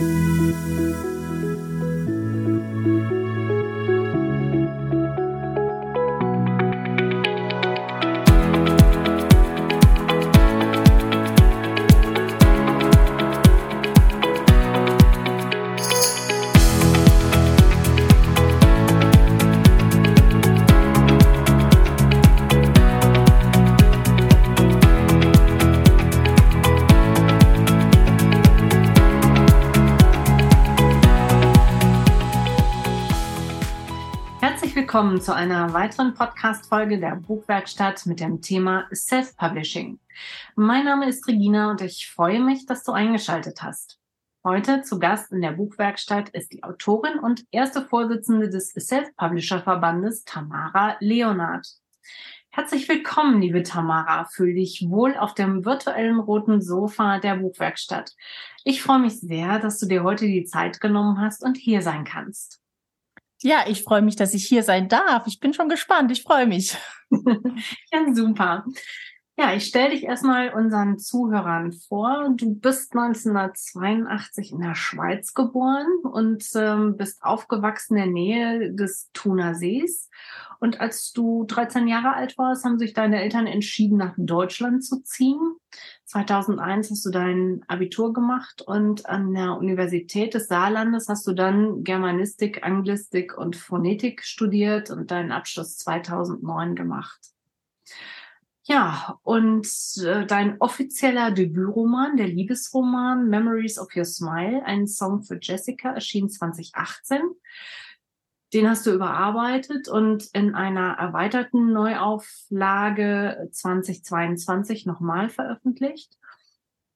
Música willkommen zu einer weiteren Podcast-Folge der Buchwerkstatt mit dem Thema Self-Publishing. Mein Name ist Regina und ich freue mich, dass du eingeschaltet hast. Heute zu Gast in der Buchwerkstatt ist die Autorin und erste Vorsitzende des Self-Publisher-Verbandes Tamara Leonard. Herzlich willkommen, liebe Tamara. Fühl dich wohl auf dem virtuellen roten Sofa der Buchwerkstatt. Ich freue mich sehr, dass du dir heute die Zeit genommen hast und hier sein kannst. Ja, ich freue mich, dass ich hier sein darf. Ich bin schon gespannt. Ich freue mich. ja, super. Ja, ich stelle dich erstmal unseren Zuhörern vor. Du bist 1982 in der Schweiz geboren und ähm, bist aufgewachsen in der Nähe des Thunersees. Und als du 13 Jahre alt warst, haben sich deine Eltern entschieden, nach Deutschland zu ziehen. 2001 hast du dein Abitur gemacht und an der Universität des Saarlandes hast du dann Germanistik, Anglistik und Phonetik studiert und deinen Abschluss 2009 gemacht. Ja, und äh, dein offizieller Debütroman, der Liebesroman Memories of Your Smile, ein Song für Jessica, erschien 2018. Den hast du überarbeitet und in einer erweiterten Neuauflage 2022 nochmal veröffentlicht.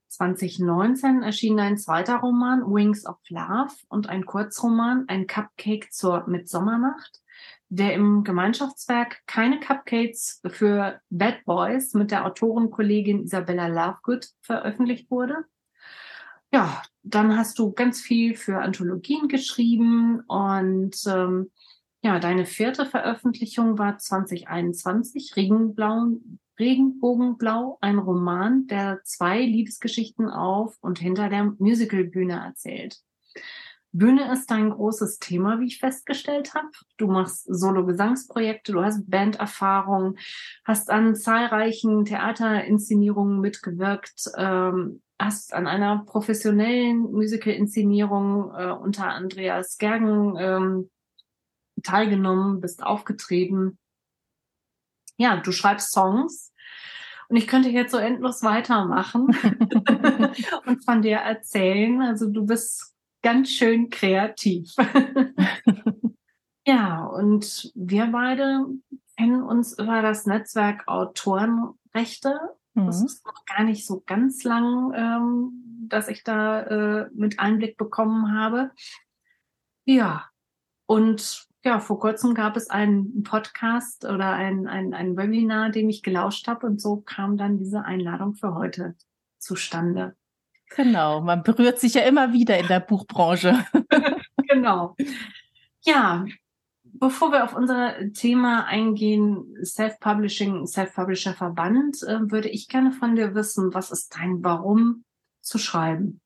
2019 erschien ein zweiter Roman, Wings of Love, und ein Kurzroman, ein Cupcake zur Mitsommernacht, der im Gemeinschaftswerk Keine Cupcakes für Bad Boys mit der Autorenkollegin Isabella Lovegood veröffentlicht wurde. Ja, dann hast du ganz viel für Anthologien geschrieben und ähm, ja, deine vierte Veröffentlichung war 2021, Regenblau, Regenbogenblau, ein Roman, der zwei Liebesgeschichten auf und hinter der Musicalbühne erzählt. Bühne ist dein großes Thema, wie ich festgestellt habe. Du machst Solo-Gesangsprojekte, du hast Banderfahrung, hast an zahlreichen Theaterinszenierungen mitgewirkt, ähm, hast an einer professionellen Musical-Inszenierung äh, unter Andreas Gergen ähm, teilgenommen, bist aufgetreten. Ja, du schreibst Songs und ich könnte jetzt so endlos weitermachen und von dir erzählen. Also du bist ganz schön kreativ. ja, und wir beide kennen uns über das Netzwerk Autorenrechte Mhm. Das ist noch gar nicht so ganz lang, ähm, dass ich da äh, mit Einblick bekommen habe. Ja, und ja, vor kurzem gab es einen Podcast oder ein, ein, ein Webinar, dem ich gelauscht habe und so kam dann diese Einladung für heute zustande. Genau, man berührt sich ja immer wieder in der Buchbranche. genau. Ja, bevor wir auf unser Thema eingehen, Self-Publishing, Self-Publisher-Verband, äh, würde ich gerne von dir wissen, was ist dein Warum zu schreiben?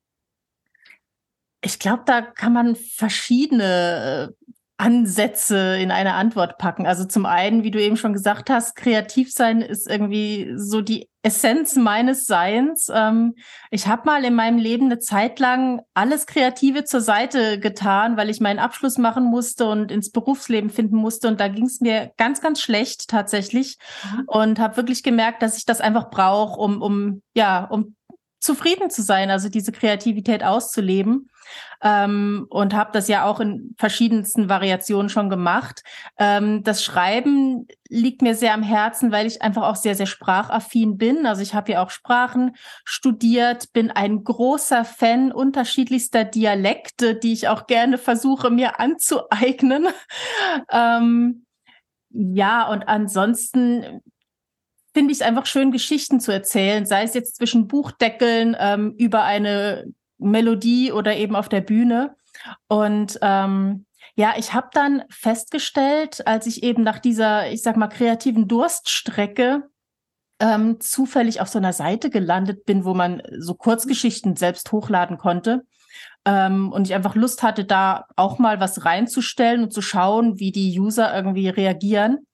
Ich glaube, da kann man verschiedene äh, Ansätze in eine Antwort packen. Also zum einen, wie du eben schon gesagt hast, kreativ sein ist irgendwie so die Essenz meines Seins. Ähm, ich habe mal in meinem Leben eine Zeit lang alles Kreative zur Seite getan, weil ich meinen Abschluss machen musste und ins Berufsleben finden musste. Und da ging es mir ganz, ganz schlecht tatsächlich. Mhm. Und habe wirklich gemerkt, dass ich das einfach brauche, um, um, ja, um zufrieden zu sein, also diese Kreativität auszuleben. Ähm, und habe das ja auch in verschiedensten Variationen schon gemacht. Ähm, das Schreiben liegt mir sehr am Herzen, weil ich einfach auch sehr, sehr sprachaffin bin. Also ich habe ja auch Sprachen studiert, bin ein großer Fan unterschiedlichster Dialekte, die ich auch gerne versuche mir anzueignen. ähm, ja, und ansonsten finde ich es einfach schön, Geschichten zu erzählen, sei es jetzt zwischen Buchdeckeln, ähm, über eine Melodie oder eben auf der Bühne. Und ähm, ja, ich habe dann festgestellt, als ich eben nach dieser, ich sag mal, kreativen Durststrecke ähm, zufällig auf so einer Seite gelandet bin, wo man so Kurzgeschichten selbst hochladen konnte, ähm, und ich einfach Lust hatte, da auch mal was reinzustellen und zu schauen, wie die User irgendwie reagieren.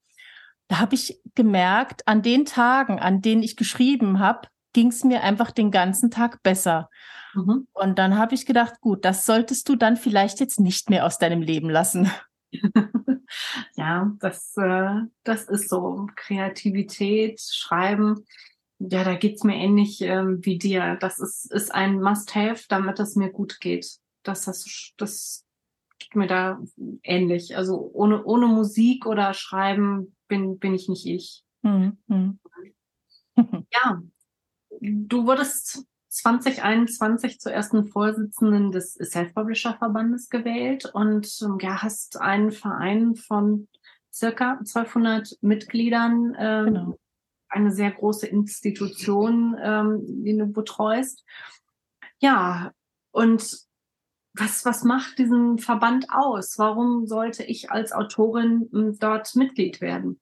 Da habe ich gemerkt, an den Tagen, an denen ich geschrieben habe, ging es mir einfach den ganzen Tag besser. Mhm. Und dann habe ich gedacht, gut, das solltest du dann vielleicht jetzt nicht mehr aus deinem Leben lassen. ja, das, äh, das ist so. Kreativität, Schreiben, ja, da geht's mir ähnlich ähm, wie dir. Das ist, ist ein Must-Have, damit es mir gut geht. Das, das, das geht mir da ähnlich. Also ohne, ohne Musik oder Schreiben bin, bin ich nicht ich. Mhm. ja, du wurdest 2021 zur ersten Vorsitzenden des Self-Publisher-Verbandes gewählt und ähm, ja, hast einen Verein von circa 1200 Mitgliedern, ähm, genau. eine sehr große Institution, ähm, die du betreust. Ja, und was, was macht diesen Verband aus? Warum sollte ich als Autorin ähm, dort Mitglied werden?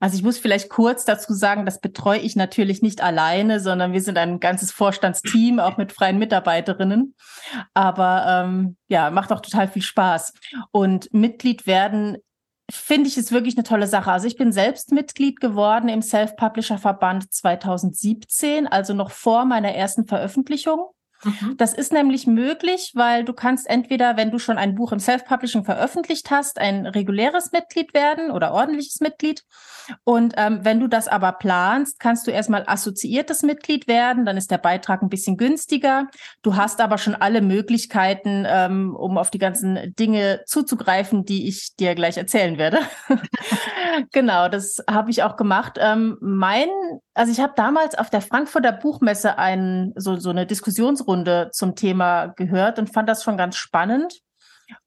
Also ich muss vielleicht kurz dazu sagen, das betreue ich natürlich nicht alleine, sondern wir sind ein ganzes Vorstandsteam, auch mit freien Mitarbeiterinnen. Aber ähm, ja, macht auch total viel Spaß. Und Mitglied werden finde ich ist wirklich eine tolle Sache. Also ich bin selbst Mitglied geworden im Self-Publisher-Verband 2017, also noch vor meiner ersten Veröffentlichung. Mhm. Das ist nämlich möglich, weil du kannst entweder, wenn du schon ein Buch im Self-Publishing veröffentlicht hast, ein reguläres Mitglied werden oder ordentliches Mitglied. Und ähm, wenn du das aber planst, kannst du erstmal assoziiertes Mitglied werden, dann ist der Beitrag ein bisschen günstiger. Du hast aber schon alle Möglichkeiten, ähm, um auf die ganzen Dinge zuzugreifen, die ich dir gleich erzählen werde. genau, das habe ich auch gemacht. Ähm, mein, also ich habe damals auf der Frankfurter Buchmesse ein, so, so eine Diskussionsrunde zum Thema gehört und fand das schon ganz spannend.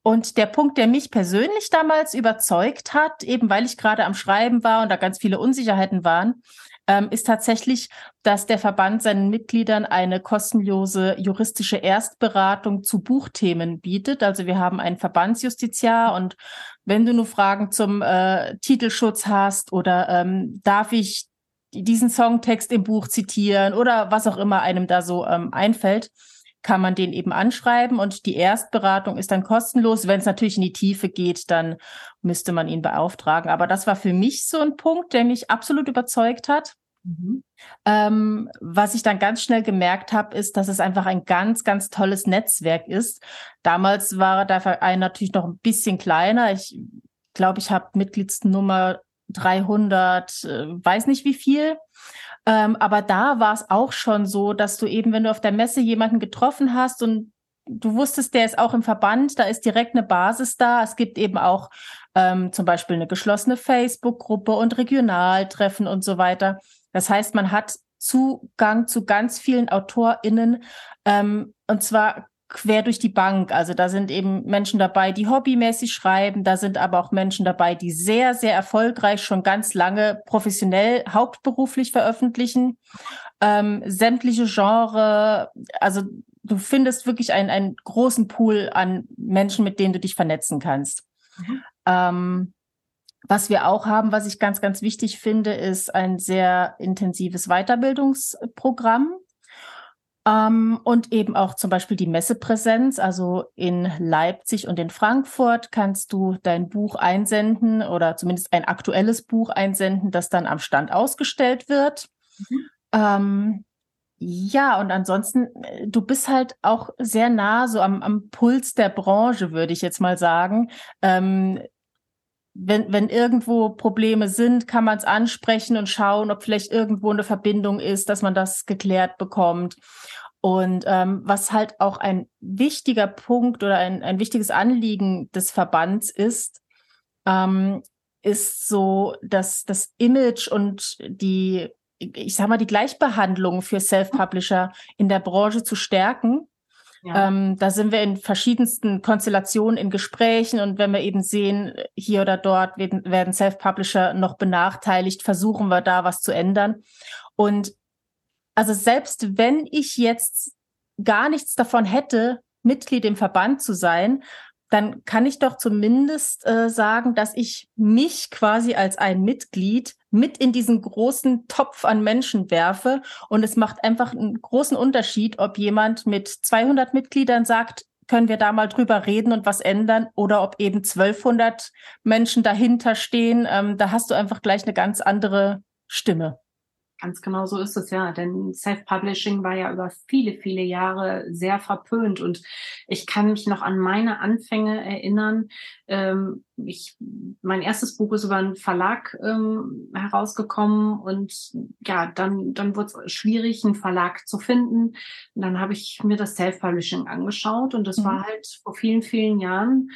Und der Punkt, der mich persönlich damals überzeugt hat, eben weil ich gerade am Schreiben war und da ganz viele Unsicherheiten waren, ähm, ist tatsächlich, dass der Verband seinen Mitgliedern eine kostenlose juristische Erstberatung zu Buchthemen bietet. Also wir haben einen Verbandsjustiziar und wenn du nur Fragen zum äh, Titelschutz hast oder ähm, darf ich diesen Songtext im Buch zitieren oder was auch immer einem da so ähm, einfällt, kann man den eben anschreiben und die Erstberatung ist dann kostenlos. Wenn es natürlich in die Tiefe geht, dann müsste man ihn beauftragen. Aber das war für mich so ein Punkt, der mich absolut überzeugt hat. Mhm. Ähm, was ich dann ganz schnell gemerkt habe, ist, dass es einfach ein ganz, ganz tolles Netzwerk ist. Damals war der Verein natürlich noch ein bisschen kleiner. Ich glaube, ich habe Mitgliedsnummer 300, äh, weiß nicht wie viel. Ähm, aber da war es auch schon so, dass du eben, wenn du auf der Messe jemanden getroffen hast und du wusstest, der ist auch im Verband, da ist direkt eine Basis da. Es gibt eben auch ähm, zum Beispiel eine geschlossene Facebook-Gruppe und Regionaltreffen und so weiter. Das heißt, man hat Zugang zu ganz vielen AutorInnen ähm, und zwar quer durch die Bank. Also da sind eben Menschen dabei, die hobbymäßig schreiben. Da sind aber auch Menschen dabei, die sehr, sehr erfolgreich schon ganz lange professionell hauptberuflich veröffentlichen. Ähm, sämtliche Genre, also du findest wirklich einen, einen großen Pool an Menschen, mit denen du dich vernetzen kannst. Mhm. Ähm, was wir auch haben, was ich ganz, ganz wichtig finde, ist ein sehr intensives Weiterbildungsprogramm. Ähm, und eben auch zum Beispiel die Messepräsenz. Also in Leipzig und in Frankfurt kannst du dein Buch einsenden oder zumindest ein aktuelles Buch einsenden, das dann am Stand ausgestellt wird. Mhm. Ähm, ja, und ansonsten, äh, du bist halt auch sehr nah so am, am Puls der Branche, würde ich jetzt mal sagen. Ähm, wenn, wenn irgendwo Probleme sind, kann man es ansprechen und schauen, ob vielleicht irgendwo eine Verbindung ist, dass man das geklärt bekommt. Und ähm, was halt auch ein wichtiger Punkt oder ein, ein wichtiges Anliegen des Verbands ist, ähm, ist so, dass das Image und die, ich sag mal, die Gleichbehandlung für Self-Publisher in der Branche zu stärken. Ähm, da sind wir in verschiedensten Konstellationen in Gesprächen und wenn wir eben sehen, hier oder dort werden, werden Self-Publisher noch benachteiligt, versuchen wir da was zu ändern. Und also selbst wenn ich jetzt gar nichts davon hätte, Mitglied im Verband zu sein, dann kann ich doch zumindest äh, sagen, dass ich mich quasi als ein Mitglied mit in diesen großen Topf an Menschen werfe. Und es macht einfach einen großen Unterschied, ob jemand mit 200 Mitgliedern sagt, können wir da mal drüber reden und was ändern oder ob eben 1200 Menschen dahinter stehen. Ähm, da hast du einfach gleich eine ganz andere Stimme. Ganz genau so ist es ja, denn Self-Publishing war ja über viele, viele Jahre sehr verpönt und ich kann mich noch an meine Anfänge erinnern. Ähm, ich, mein erstes Buch ist über einen Verlag ähm, herausgekommen und ja, dann, dann wurde es schwierig, einen Verlag zu finden. Und dann habe ich mir das Self-Publishing angeschaut und das mhm. war halt vor vielen, vielen Jahren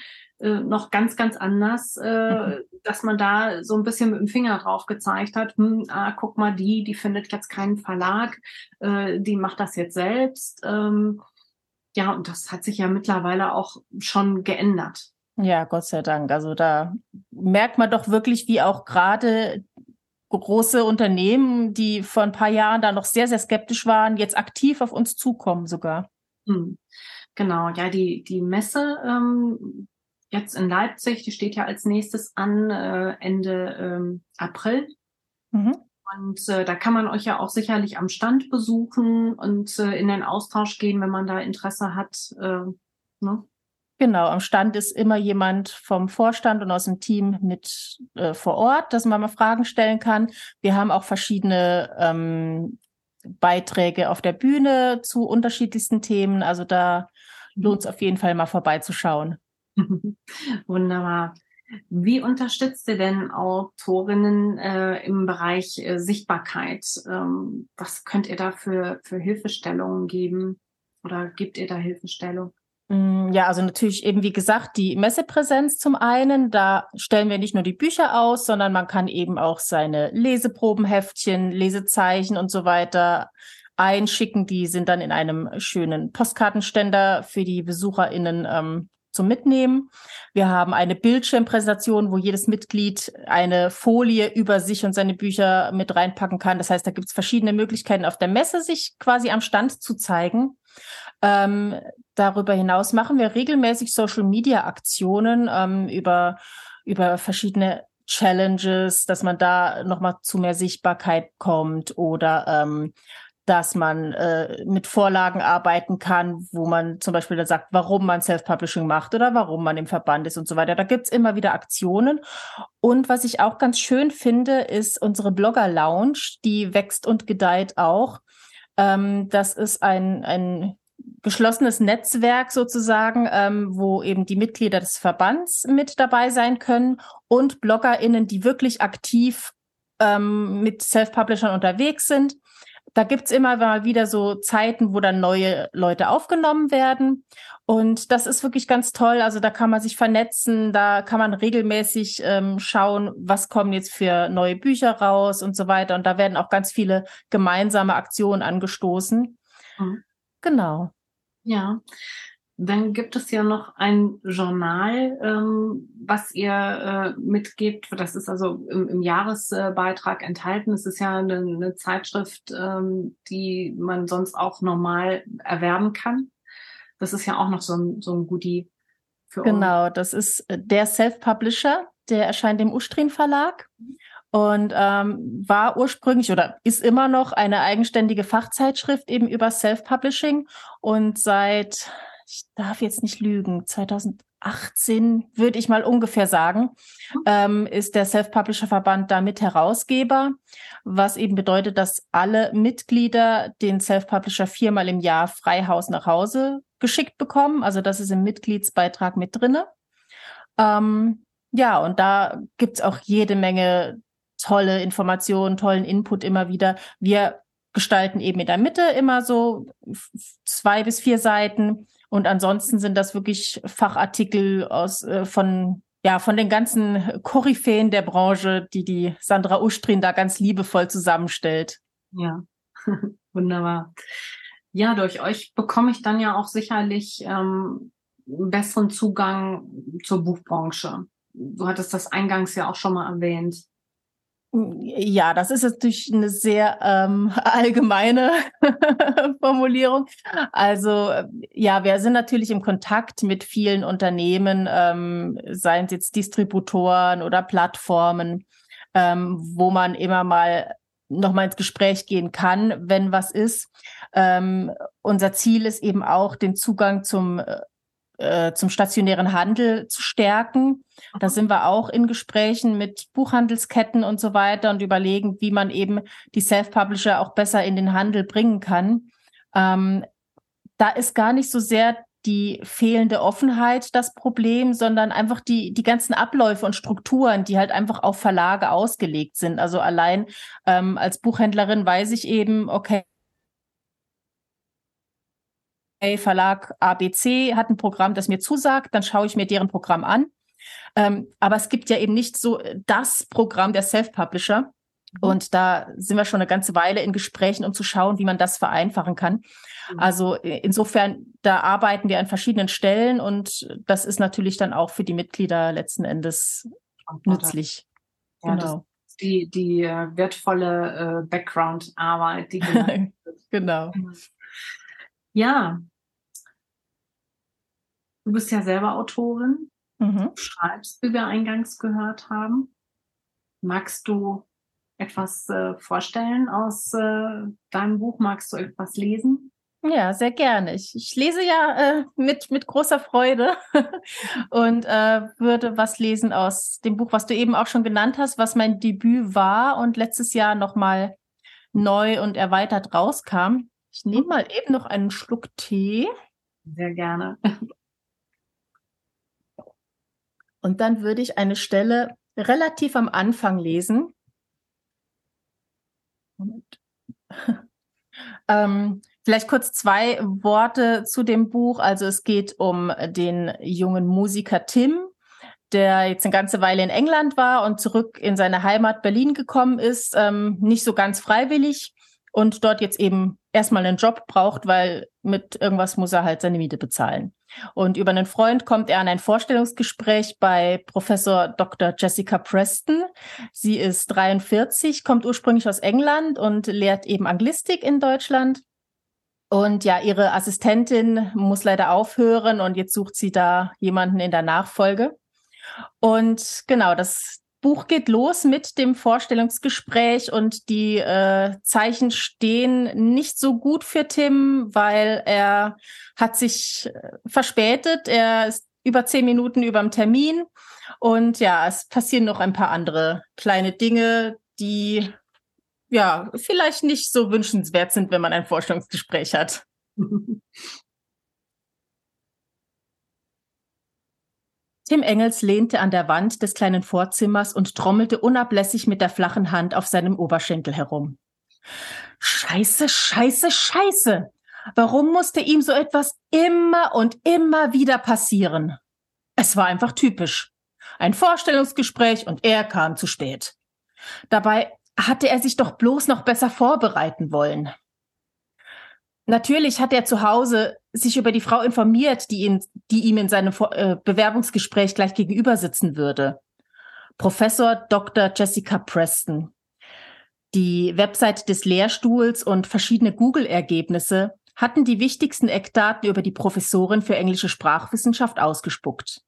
äh, noch ganz, ganz anders, äh, mhm. dass man da so ein bisschen mit dem Finger drauf gezeigt hat, hm, ah, guck mal, die, die findet jetzt keinen Verlag, äh, die macht das jetzt selbst. Ähm, ja, und das hat sich ja mittlerweile auch schon geändert. Ja, Gott sei Dank. Also da merkt man doch wirklich, wie auch gerade große Unternehmen, die vor ein paar Jahren da noch sehr, sehr skeptisch waren, jetzt aktiv auf uns zukommen sogar. Hm. Genau, ja, die, die Messe ähm, jetzt in Leipzig, die steht ja als nächstes an äh, Ende ähm, April. Mhm. Und äh, da kann man euch ja auch sicherlich am Stand besuchen und äh, in den Austausch gehen, wenn man da Interesse hat. Äh, ne? Genau, am Stand ist immer jemand vom Vorstand und aus dem Team mit äh, vor Ort, dass man mal Fragen stellen kann. Wir haben auch verschiedene ähm, Beiträge auf der Bühne zu unterschiedlichsten Themen. Also da mhm. lohnt es auf jeden Fall mal vorbeizuschauen. Wunderbar. Wie unterstützt ihr denn Autorinnen äh, im Bereich äh, Sichtbarkeit? Ähm, was könnt ihr da für, für Hilfestellungen geben oder gibt ihr da Hilfestellung? Mm, ja, also natürlich eben, wie gesagt, die Messepräsenz zum einen. Da stellen wir nicht nur die Bücher aus, sondern man kann eben auch seine Leseprobenheftchen, Lesezeichen und so weiter einschicken. Die sind dann in einem schönen Postkartenständer für die BesucherInnen ähm, zum Mitnehmen. Wir haben eine Bildschirmpräsentation, wo jedes Mitglied eine Folie über sich und seine Bücher mit reinpacken kann. Das heißt, da gibt es verschiedene Möglichkeiten auf der Messe, sich quasi am Stand zu zeigen. Ähm, darüber hinaus machen wir regelmäßig Social-Media-Aktionen ähm, über, über verschiedene Challenges, dass man da nochmal zu mehr Sichtbarkeit kommt oder ähm, dass man äh, mit Vorlagen arbeiten kann, wo man zum Beispiel da sagt, warum man Self-Publishing macht oder warum man im Verband ist und so weiter. Da gibt's immer wieder Aktionen. Und was ich auch ganz schön finde, ist unsere Blogger-Lounge, die wächst und gedeiht auch. Ähm, das ist ein, ein geschlossenes Netzwerk sozusagen, ähm, wo eben die Mitglieder des Verbands mit dabei sein können und BloggerInnen, die wirklich aktiv ähm, mit Self-Publishern unterwegs sind da gibt's immer mal wieder so Zeiten, wo dann neue Leute aufgenommen werden. Und das ist wirklich ganz toll. Also da kann man sich vernetzen, da kann man regelmäßig ähm, schauen, was kommen jetzt für neue Bücher raus und so weiter. Und da werden auch ganz viele gemeinsame Aktionen angestoßen. Mhm. Genau. Ja. Dann gibt es ja noch ein Journal, ähm, was ihr äh, mitgebt. Das ist also im, im Jahresbeitrag enthalten. Es ist ja eine, eine Zeitschrift, ähm, die man sonst auch normal erwerben kann. Das ist ja auch noch so ein, so ein Goodie für Genau, uns. das ist äh, der Self-Publisher, der erscheint im Ustrin Verlag und ähm, war ursprünglich oder ist immer noch eine eigenständige Fachzeitschrift eben über Self-Publishing und seit ich darf jetzt nicht lügen, 2018 würde ich mal ungefähr sagen, ähm, ist der Self-Publisher-Verband damit Herausgeber, was eben bedeutet, dass alle Mitglieder den Self-Publisher viermal im Jahr Freihaus nach Hause geschickt bekommen. Also das ist im Mitgliedsbeitrag mit drinne. Ähm, ja, und da gibt's auch jede Menge tolle Informationen, tollen Input immer wieder. Wir gestalten eben in der Mitte immer so zwei bis vier Seiten und ansonsten sind das wirklich Fachartikel aus äh, von ja von den ganzen Koryphäen der Branche, die die Sandra Ustrin da ganz liebevoll zusammenstellt. Ja, wunderbar. Ja, durch euch bekomme ich dann ja auch sicherlich ähm, besseren Zugang zur Buchbranche. Du hattest das eingangs ja auch schon mal erwähnt. Ja, das ist natürlich eine sehr ähm, allgemeine Formulierung. Also ja, wir sind natürlich im Kontakt mit vielen Unternehmen, ähm, seien es jetzt Distributoren oder Plattformen, ähm, wo man immer mal noch mal ins Gespräch gehen kann, wenn was ist. Ähm, unser Ziel ist eben auch, den Zugang zum äh, zum stationären Handel zu stärken. Da sind wir auch in Gesprächen mit Buchhandelsketten und so weiter und überlegen, wie man eben die Self-Publisher auch besser in den Handel bringen kann. Ähm, da ist gar nicht so sehr die fehlende Offenheit das Problem, sondern einfach die, die ganzen Abläufe und Strukturen, die halt einfach auf Verlage ausgelegt sind. Also allein ähm, als Buchhändlerin weiß ich eben, okay, Verlag ABC hat ein Programm, das mir zusagt, dann schaue ich mir deren Programm an. Ähm, aber es gibt ja eben nicht so das Programm der Self-Publisher. Mhm. Und da sind wir schon eine ganze Weile in Gesprächen, um zu schauen, wie man das vereinfachen kann. Mhm. Also äh, insofern, da arbeiten wir an verschiedenen Stellen und das ist natürlich dann auch für die Mitglieder letzten Endes nützlich. Ja, genau. die, die äh, wertvolle äh, Background-Arbeit, die genau. Ja, Du bist ja selber Autorin, mhm. du schreibst, wie wir eingangs gehört haben. Magst du etwas äh, vorstellen aus äh, deinem Buch? Magst du etwas lesen? Ja, sehr gerne. Ich, ich lese ja äh, mit, mit großer Freude und äh, würde was lesen aus dem Buch, was du eben auch schon genannt hast, was mein Debüt war und letztes Jahr nochmal neu und erweitert rauskam. Ich nehme mal eben noch einen Schluck Tee. Sehr gerne. Und dann würde ich eine Stelle relativ am Anfang lesen. ähm, vielleicht kurz zwei Worte zu dem Buch. Also es geht um den jungen Musiker Tim, der jetzt eine ganze Weile in England war und zurück in seine Heimat Berlin gekommen ist, ähm, nicht so ganz freiwillig und dort jetzt eben erstmal einen Job braucht, weil mit irgendwas muss er halt seine Miete bezahlen. Und über einen Freund kommt er an ein Vorstellungsgespräch bei Professor Dr. Jessica Preston. Sie ist 43, kommt ursprünglich aus England und lehrt eben Anglistik in Deutschland. Und ja, ihre Assistentin muss leider aufhören und jetzt sucht sie da jemanden in der Nachfolge. Und genau, das Buch geht los mit dem Vorstellungsgespräch und die äh, Zeichen stehen nicht so gut für Tim, weil er hat sich äh, verspätet. Er ist über zehn Minuten über dem Termin und ja, es passieren noch ein paar andere kleine Dinge, die ja vielleicht nicht so wünschenswert sind, wenn man ein Vorstellungsgespräch hat. Tim Engels lehnte an der Wand des kleinen Vorzimmers und trommelte unablässig mit der flachen Hand auf seinem Oberschenkel herum. Scheiße, scheiße, scheiße. Warum musste ihm so etwas immer und immer wieder passieren? Es war einfach typisch. Ein Vorstellungsgespräch und er kam zu spät. Dabei hatte er sich doch bloß noch besser vorbereiten wollen. Natürlich hat er zu Hause sich über die Frau informiert, die, ihn, die ihm in seinem äh, Bewerbungsgespräch gleich gegenüber sitzen würde. Professor Dr. Jessica Preston. Die Website des Lehrstuhls und verschiedene Google-Ergebnisse hatten die wichtigsten Eckdaten über die Professorin für englische Sprachwissenschaft ausgespuckt.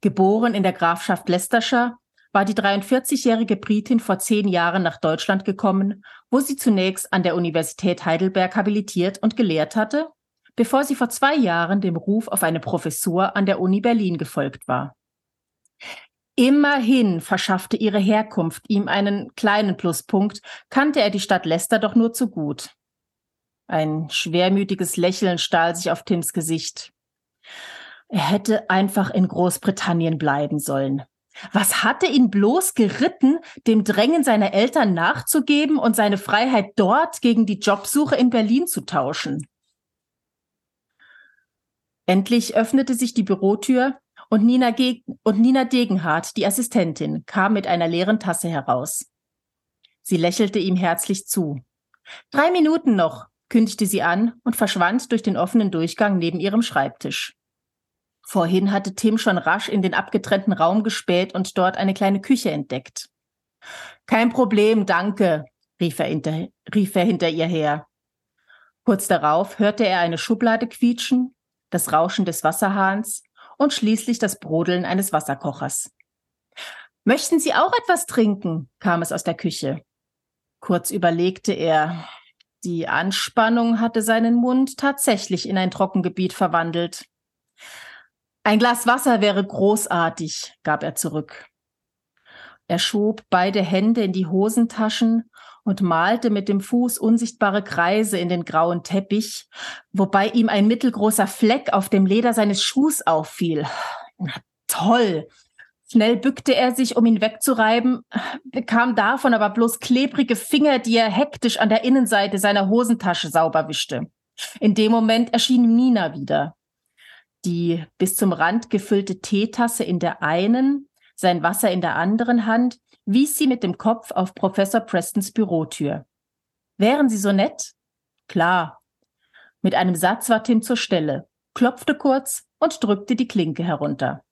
Geboren in der Grafschaft Leicestershire, war die 43-jährige Britin vor zehn Jahren nach Deutschland gekommen, wo sie zunächst an der Universität Heidelberg habilitiert und gelehrt hatte, bevor sie vor zwei Jahren dem Ruf auf eine Professur an der Uni Berlin gefolgt war. Immerhin verschaffte ihre Herkunft ihm einen kleinen Pluspunkt, kannte er die Stadt Leicester doch nur zu gut. Ein schwermütiges Lächeln stahl sich auf Tims Gesicht. Er hätte einfach in Großbritannien bleiben sollen. Was hatte ihn bloß geritten, dem Drängen seiner Eltern nachzugeben und seine Freiheit dort gegen die Jobsuche in Berlin zu tauschen? Endlich öffnete sich die Bürotür und Nina, Ge und Nina Degenhardt, die Assistentin, kam mit einer leeren Tasse heraus. Sie lächelte ihm herzlich zu. Drei Minuten noch, kündigte sie an und verschwand durch den offenen Durchgang neben ihrem Schreibtisch. Vorhin hatte Tim schon rasch in den abgetrennten Raum gespäht und dort eine kleine Küche entdeckt. Kein Problem, danke, rief er, hinter, rief er hinter ihr her. Kurz darauf hörte er eine Schublade quietschen, das Rauschen des Wasserhahns und schließlich das Brodeln eines Wasserkochers. Möchten Sie auch etwas trinken? kam es aus der Küche. Kurz überlegte er. Die Anspannung hatte seinen Mund tatsächlich in ein Trockengebiet verwandelt. Ein Glas Wasser wäre großartig, gab er zurück. Er schob beide Hände in die Hosentaschen und malte mit dem Fuß unsichtbare Kreise in den grauen Teppich, wobei ihm ein mittelgroßer Fleck auf dem Leder seines Schuhs auffiel. Na, toll! Schnell bückte er sich, um ihn wegzureiben, bekam davon aber bloß klebrige Finger, die er hektisch an der Innenseite seiner Hosentasche sauber wischte. In dem Moment erschien Nina wieder. Die bis zum Rand gefüllte Teetasse in der einen, sein Wasser in der anderen Hand, wies sie mit dem Kopf auf Professor Prestons Bürotür. Wären Sie so nett? Klar. Mit einem Satz war Tim zur Stelle, klopfte kurz und drückte die Klinke herunter.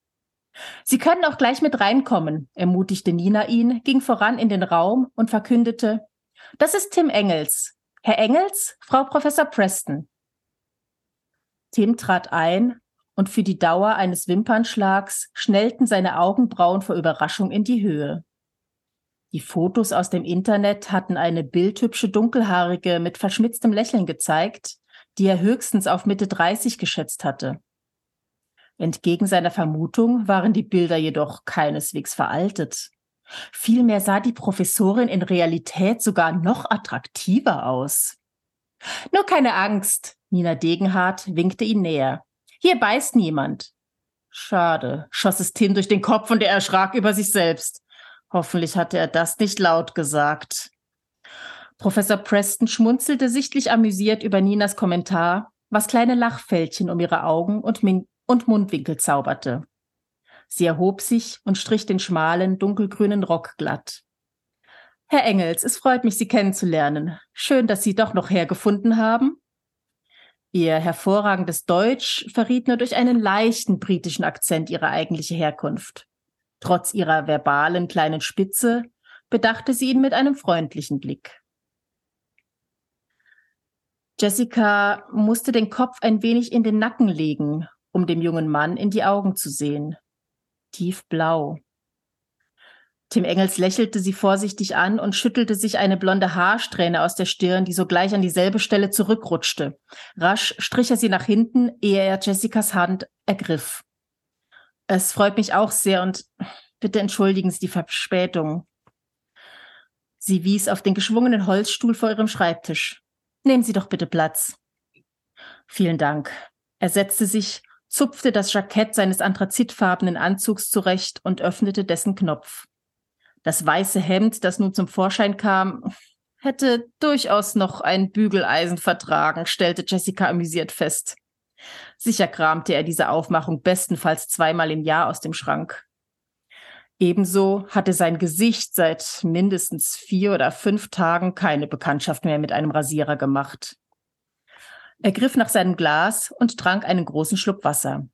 Sie können auch gleich mit reinkommen, ermutigte Nina ihn, ging voran in den Raum und verkündete, das ist Tim Engels. Herr Engels, Frau Professor Preston. Tim trat ein und für die Dauer eines Wimpernschlags schnellten seine Augenbrauen vor Überraschung in die Höhe. Die Fotos aus dem Internet hatten eine bildhübsche Dunkelhaarige mit verschmitztem Lächeln gezeigt, die er höchstens auf Mitte 30 geschätzt hatte. Entgegen seiner Vermutung waren die Bilder jedoch keineswegs veraltet. Vielmehr sah die Professorin in Realität sogar noch attraktiver aus. Nur keine Angst, Nina Degenhardt winkte ihn näher. Hier beißt niemand. Schade, schoss es Tim durch den Kopf und er erschrak über sich selbst. Hoffentlich hatte er das nicht laut gesagt. Professor Preston schmunzelte sichtlich amüsiert über Ninas Kommentar, was kleine Lachfältchen um ihre Augen und und Mundwinkel zauberte. Sie erhob sich und strich den schmalen, dunkelgrünen Rock glatt. Herr Engels, es freut mich, Sie kennenzulernen. Schön, dass Sie doch noch hergefunden haben. Ihr hervorragendes Deutsch verriet nur durch einen leichten britischen Akzent ihre eigentliche Herkunft. Trotz ihrer verbalen kleinen Spitze bedachte sie ihn mit einem freundlichen Blick. Jessica musste den Kopf ein wenig in den Nacken legen, um dem jungen Mann in die Augen zu sehen. Tiefblau. Tim Engels lächelte sie vorsichtig an und schüttelte sich eine blonde Haarsträhne aus der Stirn, die sogleich an dieselbe Stelle zurückrutschte. Rasch strich er sie nach hinten, ehe er Jessicas Hand ergriff. Es freut mich auch sehr und bitte entschuldigen Sie die Verspätung. Sie wies auf den geschwungenen Holzstuhl vor ihrem Schreibtisch. Nehmen Sie doch bitte Platz. Vielen Dank. Er setzte sich zupfte das Jackett seines anthrazitfarbenen Anzugs zurecht und öffnete dessen Knopf. Das weiße Hemd, das nun zum Vorschein kam, hätte durchaus noch ein Bügeleisen vertragen, stellte Jessica amüsiert fest. Sicher kramte er diese Aufmachung bestenfalls zweimal im Jahr aus dem Schrank. Ebenso hatte sein Gesicht seit mindestens vier oder fünf Tagen keine Bekanntschaft mehr mit einem Rasierer gemacht. Er griff nach seinem Glas und trank einen großen Schluck Wasser.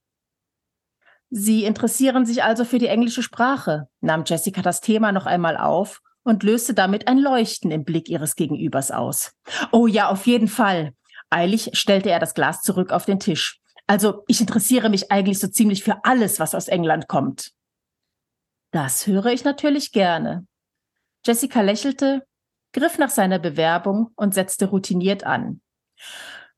Sie interessieren sich also für die englische Sprache, nahm Jessica das Thema noch einmal auf und löste damit ein Leuchten im Blick ihres Gegenübers aus. Oh ja, auf jeden Fall. Eilig stellte er das Glas zurück auf den Tisch. Also, ich interessiere mich eigentlich so ziemlich für alles, was aus England kommt. Das höre ich natürlich gerne. Jessica lächelte, griff nach seiner Bewerbung und setzte routiniert an.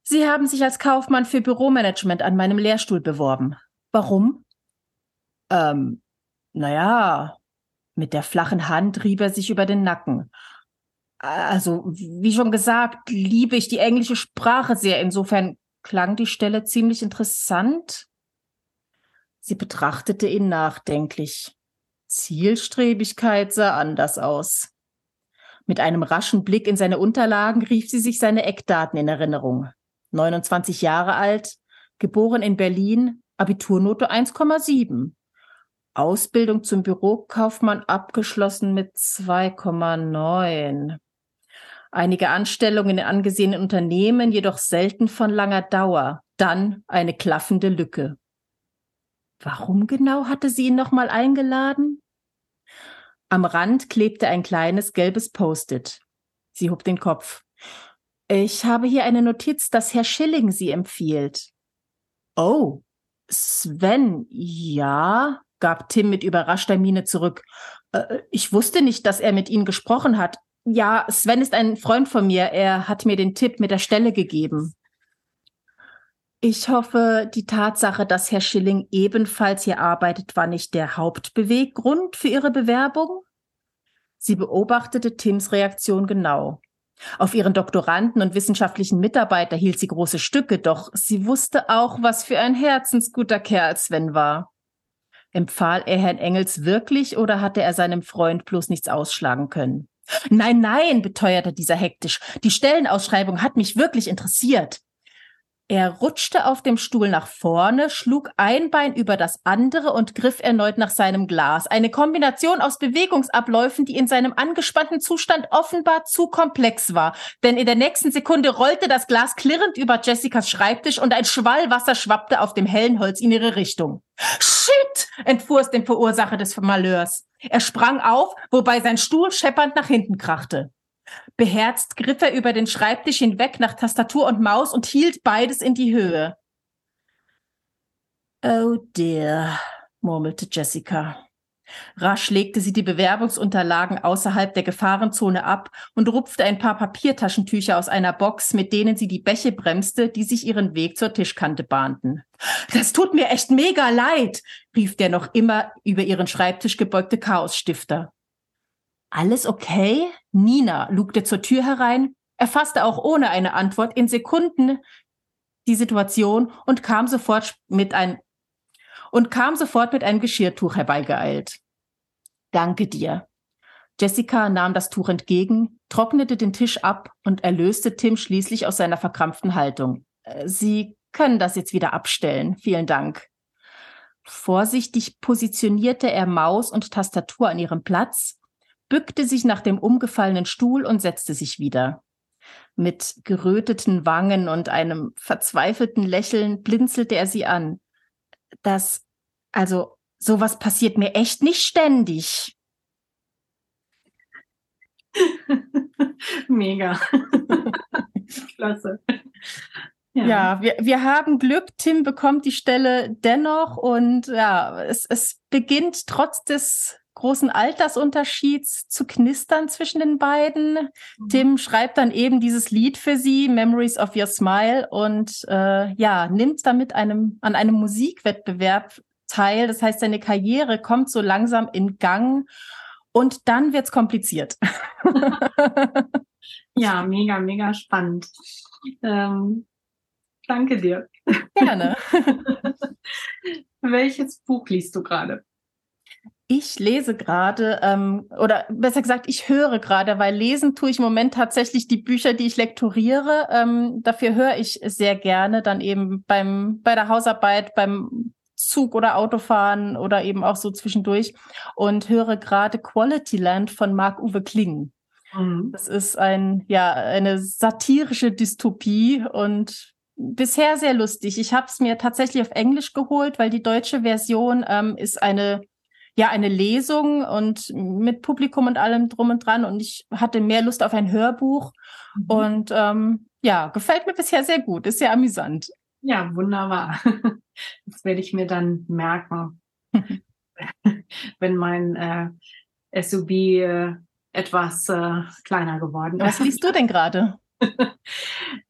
Sie haben sich als Kaufmann für Büromanagement an meinem Lehrstuhl beworben. Warum? Ähm, naja, mit der flachen Hand rieb er sich über den Nacken. Also, wie schon gesagt, liebe ich die englische Sprache sehr. Insofern klang die Stelle ziemlich interessant. Sie betrachtete ihn nachdenklich. Zielstrebigkeit sah anders aus. Mit einem raschen Blick in seine Unterlagen rief sie sich seine Eckdaten in Erinnerung. 29 Jahre alt, geboren in Berlin, Abiturnote 1,7. Ausbildung zum Bürokaufmann abgeschlossen mit 2,9. Einige Anstellungen in angesehenen Unternehmen, jedoch selten von langer Dauer. Dann eine klaffende Lücke. Warum genau hatte sie ihn nochmal eingeladen? Am Rand klebte ein kleines gelbes Post-it. Sie hob den Kopf. Ich habe hier eine Notiz, dass Herr Schilling Sie empfiehlt. Oh, Sven, ja, gab Tim mit überraschter Miene zurück. Äh, ich wusste nicht, dass er mit Ihnen gesprochen hat. Ja, Sven ist ein Freund von mir. Er hat mir den Tipp mit der Stelle gegeben. Ich hoffe, die Tatsache, dass Herr Schilling ebenfalls hier arbeitet, war nicht der Hauptbeweggrund für Ihre Bewerbung? Sie beobachtete Tims Reaktion genau. Auf ihren Doktoranden und wissenschaftlichen Mitarbeiter hielt sie große Stücke, doch sie wusste auch, was für ein herzensguter Kerl Sven war. Empfahl er Herrn Engels wirklich oder hatte er seinem Freund bloß nichts ausschlagen können? Nein, nein, beteuerte dieser hektisch. Die Stellenausschreibung hat mich wirklich interessiert. Er rutschte auf dem Stuhl nach vorne, schlug ein Bein über das andere und griff erneut nach seinem Glas. Eine Kombination aus Bewegungsabläufen, die in seinem angespannten Zustand offenbar zu komplex war. Denn in der nächsten Sekunde rollte das Glas klirrend über Jessicas Schreibtisch und ein Schwall Wasser schwappte auf dem hellen Holz in ihre Richtung. Shit! entfuhr es dem Verursacher des Malheurs. Er sprang auf, wobei sein Stuhl scheppernd nach hinten krachte. Beherzt griff er über den Schreibtisch hinweg nach Tastatur und Maus und hielt beides in die Höhe. Oh dear, murmelte Jessica. Rasch legte sie die Bewerbungsunterlagen außerhalb der Gefahrenzone ab und rupfte ein paar Papiertaschentücher aus einer Box, mit denen sie die Bäche bremste, die sich ihren Weg zur Tischkante bahnten. Das tut mir echt mega leid, rief der noch immer über ihren Schreibtisch gebeugte Chaosstifter. Alles okay? Nina lugte zur Tür herein, erfasste auch ohne eine Antwort in Sekunden die Situation und kam sofort mit ein und kam sofort mit einem Geschirrtuch herbeigeeilt. Danke dir. Jessica nahm das Tuch entgegen, trocknete den Tisch ab und erlöste Tim schließlich aus seiner verkrampften Haltung. Äh, Sie können das jetzt wieder abstellen. Vielen Dank. Vorsichtig positionierte er Maus und Tastatur an ihrem Platz bückte sich nach dem umgefallenen Stuhl und setzte sich wieder. Mit geröteten Wangen und einem verzweifelten Lächeln blinzelte er sie an. Das, also, sowas passiert mir echt nicht ständig. Mega. Klasse. Ja, ja wir, wir haben Glück. Tim bekommt die Stelle dennoch und ja, es, es beginnt trotz des großen Altersunterschieds zu knistern zwischen den beiden. Mhm. Tim schreibt dann eben dieses Lied für sie, Memories of Your Smile, und äh, ja, nimmt damit einem, an einem Musikwettbewerb teil. Das heißt, seine Karriere kommt so langsam in Gang und dann wird's kompliziert. ja, mega, mega spannend. Ähm, danke dir. Gerne. Welches Buch liest du gerade? Ich lese gerade, ähm, oder besser gesagt, ich höre gerade, weil lesen tue ich im Moment tatsächlich die Bücher, die ich lektoriere. Ähm, dafür höre ich sehr gerne dann eben beim, bei der Hausarbeit, beim Zug oder Autofahren oder eben auch so zwischendurch und höre gerade Quality Land von Marc-Uwe Kling. Mhm. Das ist ein, ja, eine satirische Dystopie und bisher sehr lustig. Ich habe es mir tatsächlich auf Englisch geholt, weil die deutsche Version ähm, ist eine ja eine Lesung und mit Publikum und allem drum und dran und ich hatte mehr Lust auf ein Hörbuch mhm. und ähm, ja, gefällt mir bisher sehr gut, ist sehr amüsant. Ja, wunderbar. Das werde ich mir dann merken, wenn mein äh, SUV äh, etwas äh, kleiner geworden ist. Was liest du denn gerade?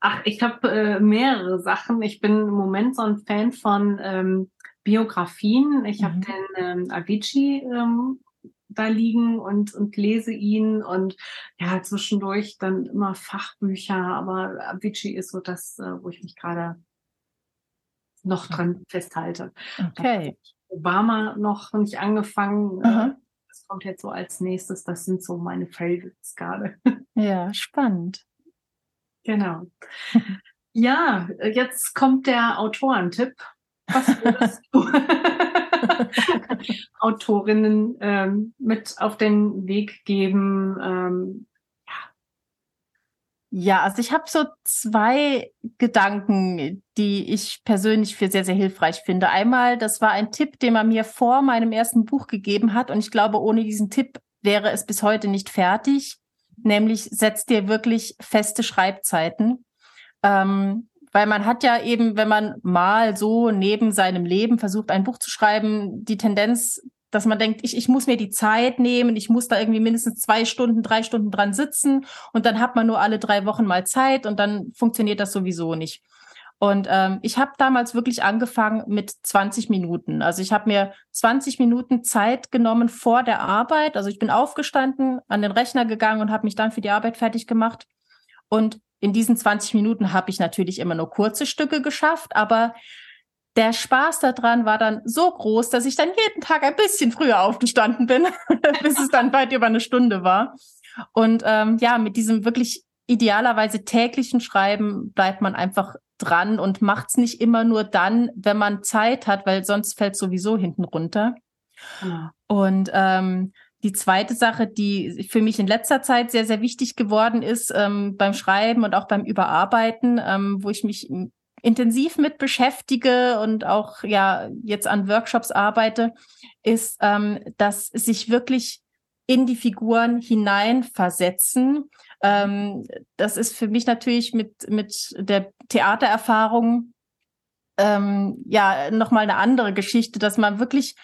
Ach, ich habe äh, mehrere Sachen. Ich bin im Moment so ein Fan von ähm, Biografien. Ich mhm. habe den ähm, Avicii ähm, da liegen und, und lese ihn und ja, zwischendurch dann immer Fachbücher, aber Avicii ist so das, äh, wo ich mich gerade noch dran festhalte. Okay. Obama noch nicht angefangen. Mhm. Das kommt jetzt so als nächstes. Das sind so meine Favorites gerade. Ja, spannend. Genau. ja, jetzt kommt der Autorentipp. Was würdest du Autorinnen ähm, mit auf den Weg geben? Ähm, ja. also ich habe so zwei Gedanken, die ich persönlich für sehr, sehr hilfreich finde. Einmal, das war ein Tipp, den man mir vor meinem ersten Buch gegeben hat. Und ich glaube, ohne diesen Tipp wäre es bis heute nicht fertig. Nämlich setzt dir wirklich feste Schreibzeiten. Ähm, weil man hat ja eben, wenn man mal so neben seinem Leben versucht, ein Buch zu schreiben, die Tendenz, dass man denkt, ich, ich muss mir die Zeit nehmen, ich muss da irgendwie mindestens zwei Stunden, drei Stunden dran sitzen und dann hat man nur alle drei Wochen mal Zeit und dann funktioniert das sowieso nicht. Und ähm, ich habe damals wirklich angefangen mit 20 Minuten. Also ich habe mir 20 Minuten Zeit genommen vor der Arbeit. Also ich bin aufgestanden, an den Rechner gegangen und habe mich dann für die Arbeit fertig gemacht. Und in diesen 20 Minuten habe ich natürlich immer nur kurze Stücke geschafft, aber der Spaß daran war dann so groß, dass ich dann jeden Tag ein bisschen früher aufgestanden bin, bis es dann weit über eine Stunde war. Und ähm, ja, mit diesem wirklich idealerweise täglichen Schreiben bleibt man einfach dran und macht es nicht immer nur dann, wenn man Zeit hat, weil sonst fällt sowieso hinten runter. Ja. Und ähm, die zweite Sache, die für mich in letzter Zeit sehr, sehr wichtig geworden ist ähm, beim Schreiben und auch beim Überarbeiten, ähm, wo ich mich intensiv mit beschäftige und auch ja jetzt an Workshops arbeite, ist, ähm, dass sich wirklich in die Figuren hineinversetzen. Ähm, das ist für mich natürlich mit, mit der Theatererfahrung ähm, ja nochmal eine andere Geschichte, dass man wirklich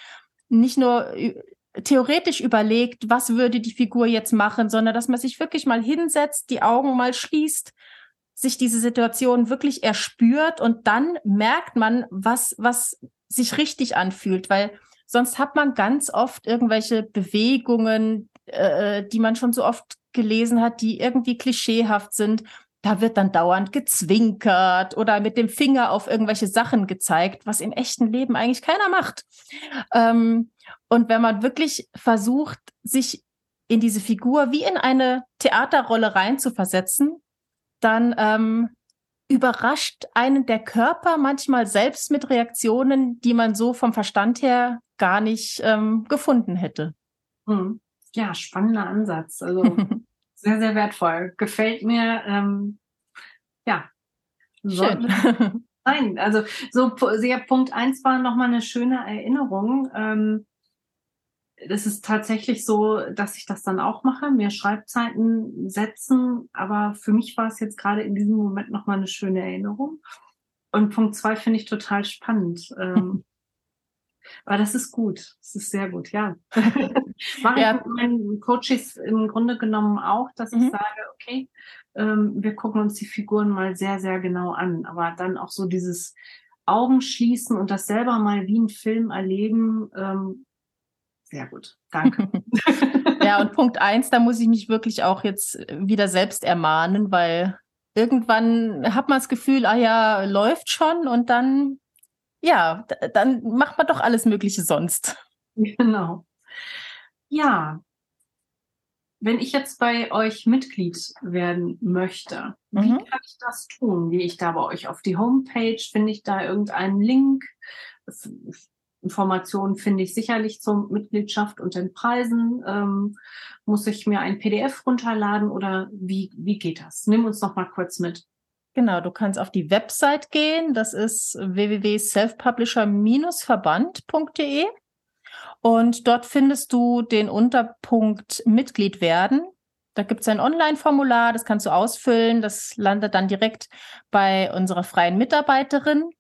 nicht nur theoretisch überlegt, was würde die Figur jetzt machen, sondern dass man sich wirklich mal hinsetzt, die Augen mal schließt, sich diese Situation wirklich erspürt und dann merkt man, was, was sich richtig anfühlt, weil sonst hat man ganz oft irgendwelche Bewegungen, äh, die man schon so oft gelesen hat, die irgendwie klischeehaft sind. Da wird dann dauernd gezwinkert oder mit dem Finger auf irgendwelche Sachen gezeigt, was im echten Leben eigentlich keiner macht. Ähm, und wenn man wirklich versucht, sich in diese Figur wie in eine Theaterrolle reinzuversetzen, dann ähm, überrascht einen der Körper manchmal selbst mit Reaktionen, die man so vom Verstand her gar nicht ähm, gefunden hätte. Hm. Ja, spannender Ansatz. Also sehr, sehr wertvoll. Gefällt mir. Ähm, ja. Schön. Nein, also so sehr Punkt eins war nochmal eine schöne Erinnerung. Ähm, es ist tatsächlich so, dass ich das dann auch mache, mir Schreibzeiten setzen. Aber für mich war es jetzt gerade in diesem Moment nochmal eine schöne Erinnerung. Und Punkt zwei finde ich total spannend. Ähm, aber das ist gut. Das ist sehr gut, ja. Mache ja. ich mit meinen Coaches im Grunde genommen auch, dass mhm. ich sage, okay, ähm, wir gucken uns die Figuren mal sehr, sehr genau an. Aber dann auch so dieses Augen schließen und das selber mal wie ein Film erleben, ähm, sehr gut, danke. ja, und Punkt eins, da muss ich mich wirklich auch jetzt wieder selbst ermahnen, weil irgendwann hat man das Gefühl, ah ja, läuft schon und dann, ja, dann macht man doch alles Mögliche sonst. Genau. Ja, wenn ich jetzt bei euch Mitglied werden möchte, mhm. wie kann ich das tun? Gehe ich da bei euch auf die Homepage? Finde ich da irgendeinen Link? Informationen finde ich sicherlich zur Mitgliedschaft und den Preisen. Ähm, muss ich mir ein PDF runterladen oder wie, wie geht das? Nimm uns noch mal kurz mit. Genau, du kannst auf die Website gehen. Das ist www.selfpublisher-verband.de. Und dort findest du den Unterpunkt Mitglied werden. Da gibt es ein Online-Formular, das kannst du ausfüllen. Das landet dann direkt bei unserer freien Mitarbeiterin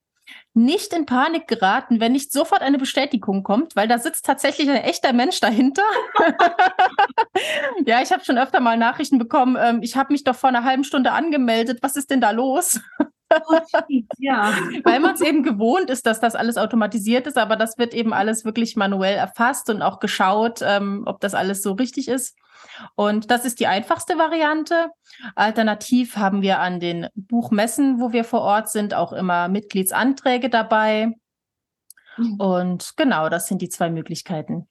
nicht in Panik geraten, wenn nicht sofort eine Bestätigung kommt, weil da sitzt tatsächlich ein echter Mensch dahinter. ja, ich habe schon öfter mal Nachrichten bekommen, ähm, ich habe mich doch vor einer halben Stunde angemeldet, was ist denn da los? Ja. Weil man es eben gewohnt ist, dass das alles automatisiert ist, aber das wird eben alles wirklich manuell erfasst und auch geschaut, ähm, ob das alles so richtig ist. Und das ist die einfachste Variante. Alternativ haben wir an den Buchmessen, wo wir vor Ort sind, auch immer Mitgliedsanträge dabei. Mhm. Und genau, das sind die zwei Möglichkeiten.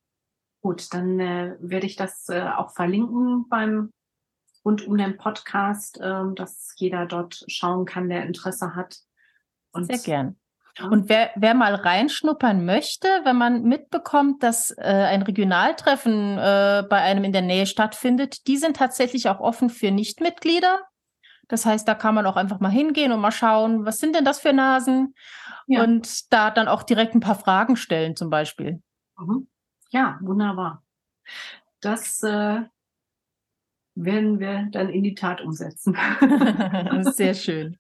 Gut, dann äh, werde ich das äh, auch verlinken beim rund um den Podcast, äh, dass jeder dort schauen kann, der Interesse hat. Und Sehr gern. Und wer, wer mal reinschnuppern möchte, wenn man mitbekommt, dass äh, ein Regionaltreffen äh, bei einem in der Nähe stattfindet, die sind tatsächlich auch offen für Nichtmitglieder. Das heißt, da kann man auch einfach mal hingehen und mal schauen, was sind denn das für Nasen? Ja. Und da dann auch direkt ein paar Fragen stellen, zum Beispiel. Mhm. Ja, wunderbar. Das äh, werden wir dann in die Tat umsetzen. Sehr schön.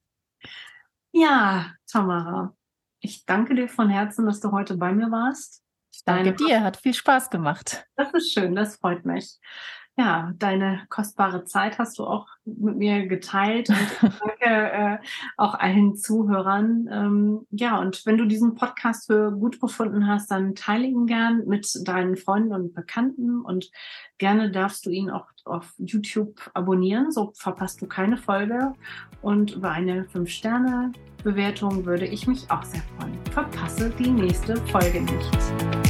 Ja, Tamara, ich danke dir von Herzen, dass du heute bei mir warst. Ich danke Deine dir, hat viel Spaß gemacht. Das ist schön, das freut mich. Ja, deine kostbare Zeit hast du auch mit mir geteilt und danke äh, auch allen Zuhörern. Ähm, ja, und wenn du diesen Podcast für gut befunden hast, dann teile ihn gern mit deinen Freunden und Bekannten und gerne darfst du ihn auch auf YouTube abonnieren, so verpasst du keine Folge und über eine 5-Sterne-Bewertung würde ich mich auch sehr freuen. Verpasse die nächste Folge nicht.